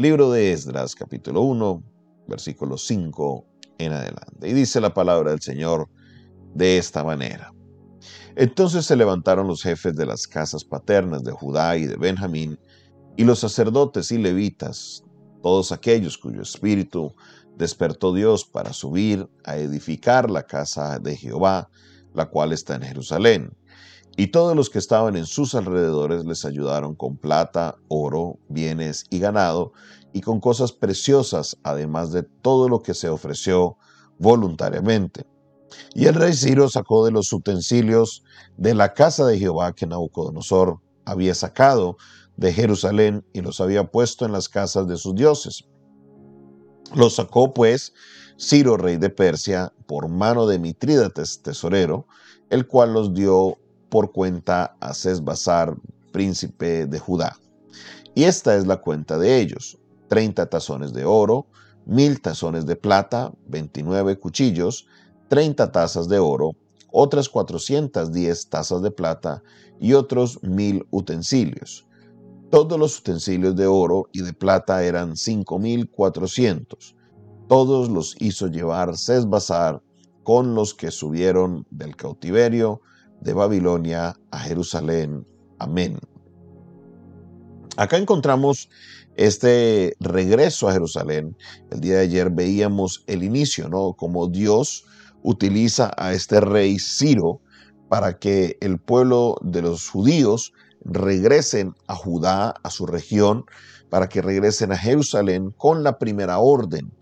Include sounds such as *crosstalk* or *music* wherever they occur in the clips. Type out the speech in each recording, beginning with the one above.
Libro de Esdras, capítulo 1, versículo 5 en adelante. Y dice la palabra del Señor de esta manera. Entonces se levantaron los jefes de las casas paternas de Judá y de Benjamín, y los sacerdotes y levitas, todos aquellos cuyo espíritu despertó Dios para subir a edificar la casa de Jehová, la cual está en Jerusalén. Y todos los que estaban en sus alrededores les ayudaron con plata, oro, bienes y ganado, y con cosas preciosas, además de todo lo que se ofreció voluntariamente. Y el rey Ciro sacó de los utensilios de la casa de Jehová que Nabucodonosor había sacado de Jerusalén y los había puesto en las casas de sus dioses. Los sacó pues Ciro, rey de Persia, por mano de Mitrídates, tesorero, el cual los dio por cuenta a Sesbazar, príncipe de Judá. Y esta es la cuenta de ellos: 30 tazones de oro, mil tazones de plata, 29 cuchillos, 30 tazas de oro, otras 410 tazas de plata y otros mil utensilios. Todos los utensilios de oro y de plata eran 5400. Todos los hizo llevar Sesbazar con los que subieron del cautiverio de Babilonia a Jerusalén. Amén. Acá encontramos este regreso a Jerusalén. El día de ayer veíamos el inicio, ¿no? Como Dios utiliza a este rey Ciro para que el pueblo de los judíos regresen a Judá, a su región, para que regresen a Jerusalén con la primera orden.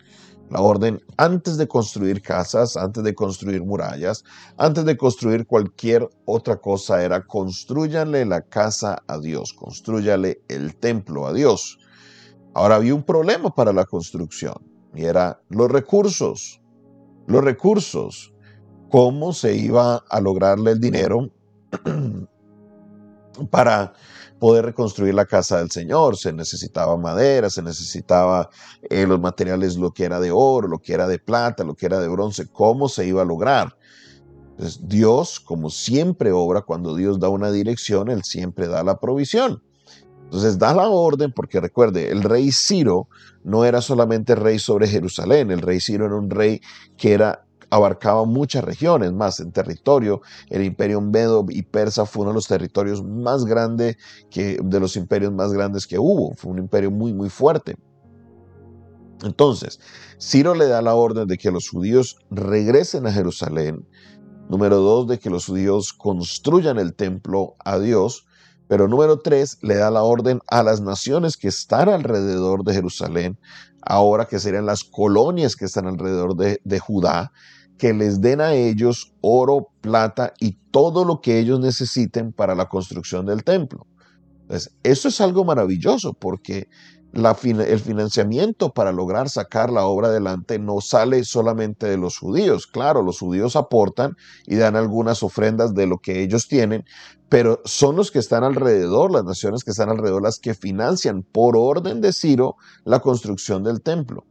La orden antes de construir casas, antes de construir murallas, antes de construir cualquier otra cosa era construyanle la casa a Dios, construyale el templo a Dios. Ahora había un problema para la construcción y era los recursos. Los recursos. ¿Cómo se iba a lograrle el dinero *clears throat* para poder reconstruir la casa del Señor. Se necesitaba madera, se necesitaba eh, los materiales, lo que era de oro, lo que era de plata, lo que era de bronce. ¿Cómo se iba a lograr? Entonces, Dios, como siempre obra, cuando Dios da una dirección, Él siempre da la provisión. Entonces da la orden, porque recuerde, el rey Ciro no era solamente rey sobre Jerusalén, el rey Ciro era un rey que era abarcaba muchas regiones más en territorio. El imperio Medo y Persa fue uno de los territorios más grandes de los imperios más grandes que hubo. Fue un imperio muy, muy fuerte. Entonces, Ciro le da la orden de que los judíos regresen a Jerusalén. Número dos, de que los judíos construyan el templo a Dios. Pero número tres, le da la orden a las naciones que están alrededor de Jerusalén, ahora que serían las colonias que están alrededor de, de Judá, que les den a ellos oro, plata y todo lo que ellos necesiten para la construcción del templo. Entonces, eso es algo maravilloso porque el financiamiento para lograr sacar la obra adelante no sale solamente de los judíos. Claro, los judíos aportan y dan algunas ofrendas de lo que ellos tienen, pero son los que están alrededor, las naciones que están alrededor, las que financian por orden de Ciro la construcción del templo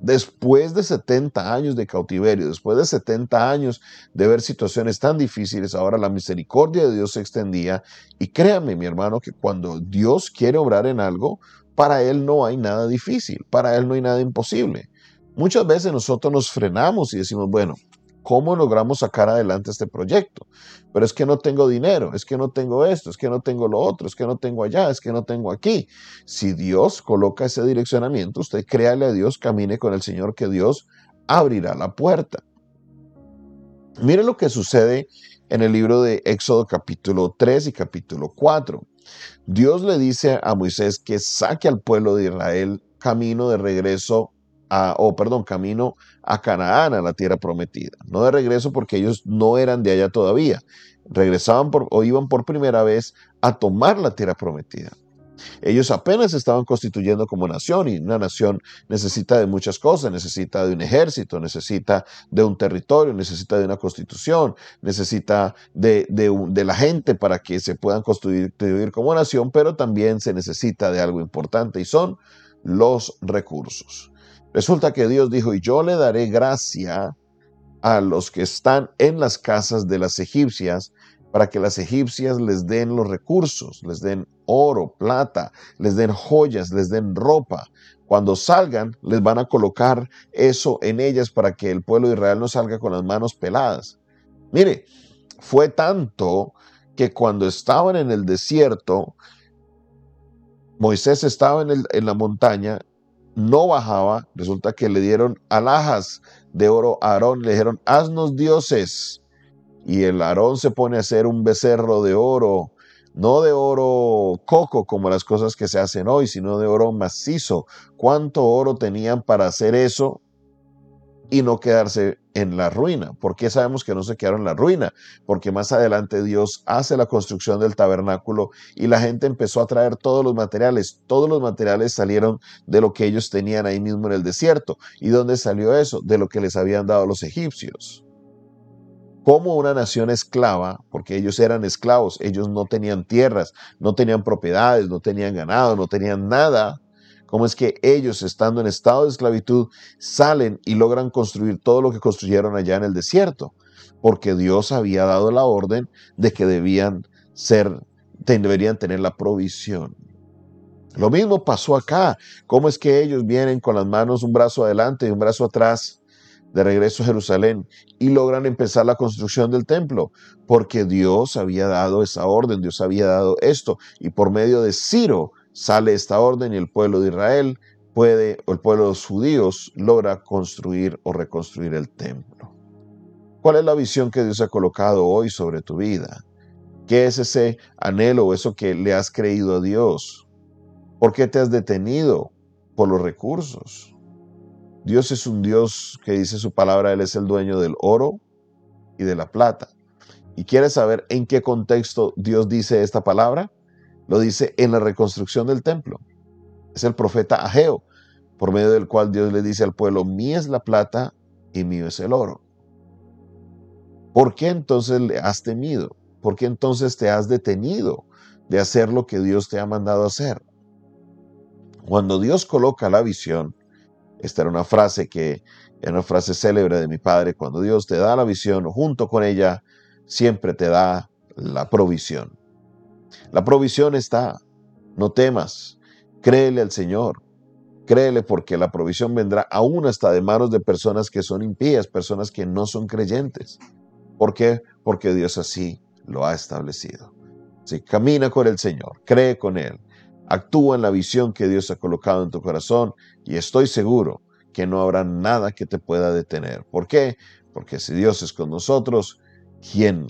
después de 70 años de cautiverio, después de 70 años de ver situaciones tan difíciles, ahora la misericordia de Dios se extendía. Y créame, mi hermano, que cuando Dios quiere obrar en algo, para Él no hay nada difícil, para Él no hay nada imposible. Muchas veces nosotros nos frenamos y decimos, bueno, ¿Cómo logramos sacar adelante este proyecto? Pero es que no tengo dinero, es que no tengo esto, es que no tengo lo otro, es que no tengo allá, es que no tengo aquí. Si Dios coloca ese direccionamiento, usted créale a Dios, camine con el Señor, que Dios abrirá la puerta. Mire lo que sucede en el libro de Éxodo capítulo 3 y capítulo 4. Dios le dice a Moisés que saque al pueblo de Israel camino de regreso o perdón, camino a Canaán, a la tierra prometida. No de regreso porque ellos no eran de allá todavía. Regresaban por, o iban por primera vez a tomar la tierra prometida. Ellos apenas estaban constituyendo como nación y una nación necesita de muchas cosas, necesita de un ejército, necesita de un territorio, necesita de una constitución, necesita de, de la gente para que se puedan constituir como nación, pero también se necesita de algo importante y son los recursos. Resulta que Dios dijo, y yo le daré gracia a los que están en las casas de las egipcias, para que las egipcias les den los recursos, les den oro, plata, les den joyas, les den ropa, Cuando salgan, les van a colocar eso en ellas para que el pueblo de Israel no salga con las manos peladas. Mire, fue tanto que cuando estaban en el desierto, Moisés estaba en, en, la montaña, no bajaba, resulta que le dieron alhajas de oro a Aarón, le dijeron, haznos dioses. Y el Aarón se pone a hacer un becerro de oro, no de oro coco como las cosas que se hacen hoy, sino de oro macizo. ¿Cuánto oro tenían para hacer eso? y no quedarse en la ruina. ¿Por qué sabemos que no se quedaron en la ruina? Porque más adelante Dios hace la construcción del tabernáculo y la gente empezó a traer todos los materiales. Todos los materiales salieron de lo que ellos tenían ahí mismo en el desierto. ¿Y dónde salió eso? De lo que les habían dado los egipcios. Como una nación esclava, porque ellos eran esclavos, ellos no tenían tierras, no tenían propiedades, no tenían ganado, no tenían nada cómo es que ellos, estando en estado de esclavitud, salen y logran construir todo lo que construyeron allá en el desierto, porque Dios había dado la orden de que debían ser, deberían tener la provisión. Lo mismo pasó acá. ¿Cómo es que ellos vienen con las manos un brazo adelante y un brazo atrás de regreso a Jerusalén y logran empezar la construcción del templo? Porque Dios había dado esa orden, Dios había dado esto. Y por medio de Ciro sale esta orden y el pueblo de Israel puede, o el pueblo de los judíos logra construir o reconstruir el templo. ¿Cuál es la visión que Dios ha colocado hoy sobre tu vida? ¿Qué es ese anhelo o eso que le has creído a Dios? ¿Por qué te has detenido por los recursos? Dios es un Dios que dice su palabra, Él es el dueño del oro y de la plata. ¿Y quieres saber en qué contexto Dios dice esta palabra? Lo dice en la reconstrucción del templo. Es el profeta Ageo, por medio del cual Dios le dice al pueblo, mía es la plata y mío es el oro. ¿Por qué entonces le has temido? ¿Por qué entonces te has detenido de hacer lo que Dios te ha mandado hacer? Cuando Dios coloca la visión, esta era una frase que era una frase célebre de mi padre, cuando Dios te da la visión, junto con ella, siempre te da la provisión. La provisión está. No temas. Créele al Señor. Créele porque la provisión vendrá aún hasta de manos de personas que son impías, personas que no son creyentes. ¿Por qué? Porque Dios así lo ha establecido. Si camina con el Señor, cree con Él, actúa en la visión que Dios ha colocado en tu corazón y estoy seguro que no habrá nada que te pueda detener. ¿Por qué? Porque si Dios es con nosotros, ¿quién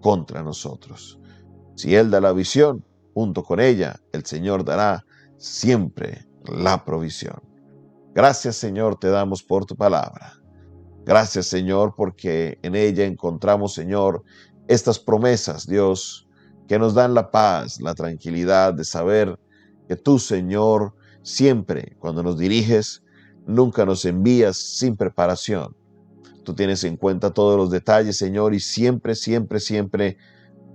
contra nosotros? Si Él da la visión, junto con ella, el Señor dará siempre la provisión. Gracias Señor te damos por tu palabra. Gracias Señor porque en ella encontramos Señor estas promesas, Dios, que nos dan la paz, la tranquilidad de saber que tú Señor siempre cuando nos diriges, nunca nos envías sin preparación. Tú tienes en cuenta todos los detalles, Señor, y siempre, siempre, siempre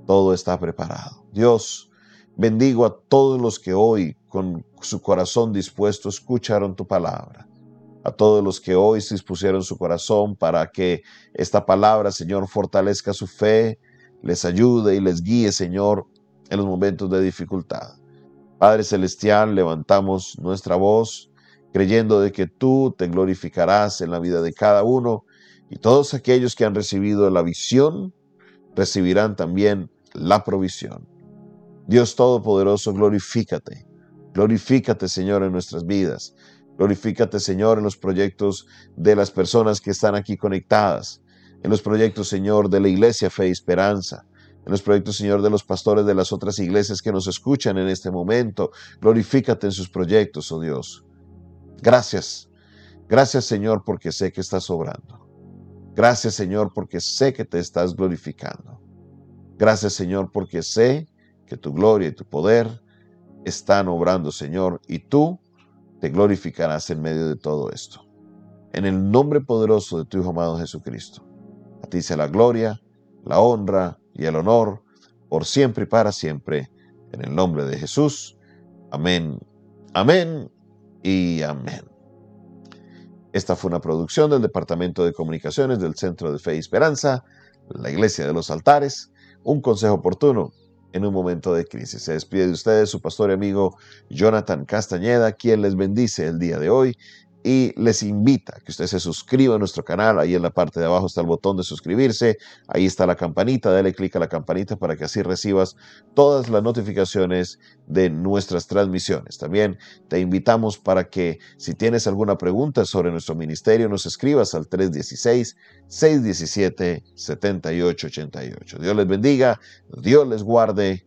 todo está preparado. Dios, bendigo a todos los que hoy con su corazón dispuesto escucharon tu palabra. A todos los que hoy se dispusieron su corazón para que esta palabra, Señor, fortalezca su fe, les ayude y les guíe, Señor, en los momentos de dificultad. Padre Celestial, levantamos nuestra voz creyendo de que tú te glorificarás en la vida de cada uno y todos aquellos que han recibido la visión recibirán también la provisión. Dios Todopoderoso, glorifícate. Glorifícate, Señor, en nuestras vidas. Glorifícate, Señor, en los proyectos de las personas que están aquí conectadas. En los proyectos, Señor, de la Iglesia Fe y Esperanza. En los proyectos, Señor, de los pastores de las otras iglesias que nos escuchan en este momento. Glorifícate en sus proyectos, oh Dios. Gracias. Gracias, Señor, porque sé que estás obrando. Gracias, Señor, porque sé que te estás glorificando. Gracias Señor porque sé que tu gloria y tu poder están obrando Señor y tú te glorificarás en medio de todo esto. En el nombre poderoso de tu Hijo amado Jesucristo. A ti sea la gloria, la honra y el honor por siempre y para siempre. En el nombre de Jesús. Amén. Amén y amén. Esta fue una producción del Departamento de Comunicaciones del Centro de Fe y Esperanza, la Iglesia de los Altares un consejo oportuno en un momento de crisis. Se despide de ustedes su pastor y amigo Jonathan Castañeda, quien les bendice el día de hoy y les invita a que usted se suscriba a nuestro canal. Ahí en la parte de abajo está el botón de suscribirse. Ahí está la campanita. Dale clic a la campanita para que así recibas todas las notificaciones de nuestras transmisiones. También te invitamos para que si tienes alguna pregunta sobre nuestro ministerio, nos escribas al 316-617-7888. Dios les bendiga. Dios les guarde.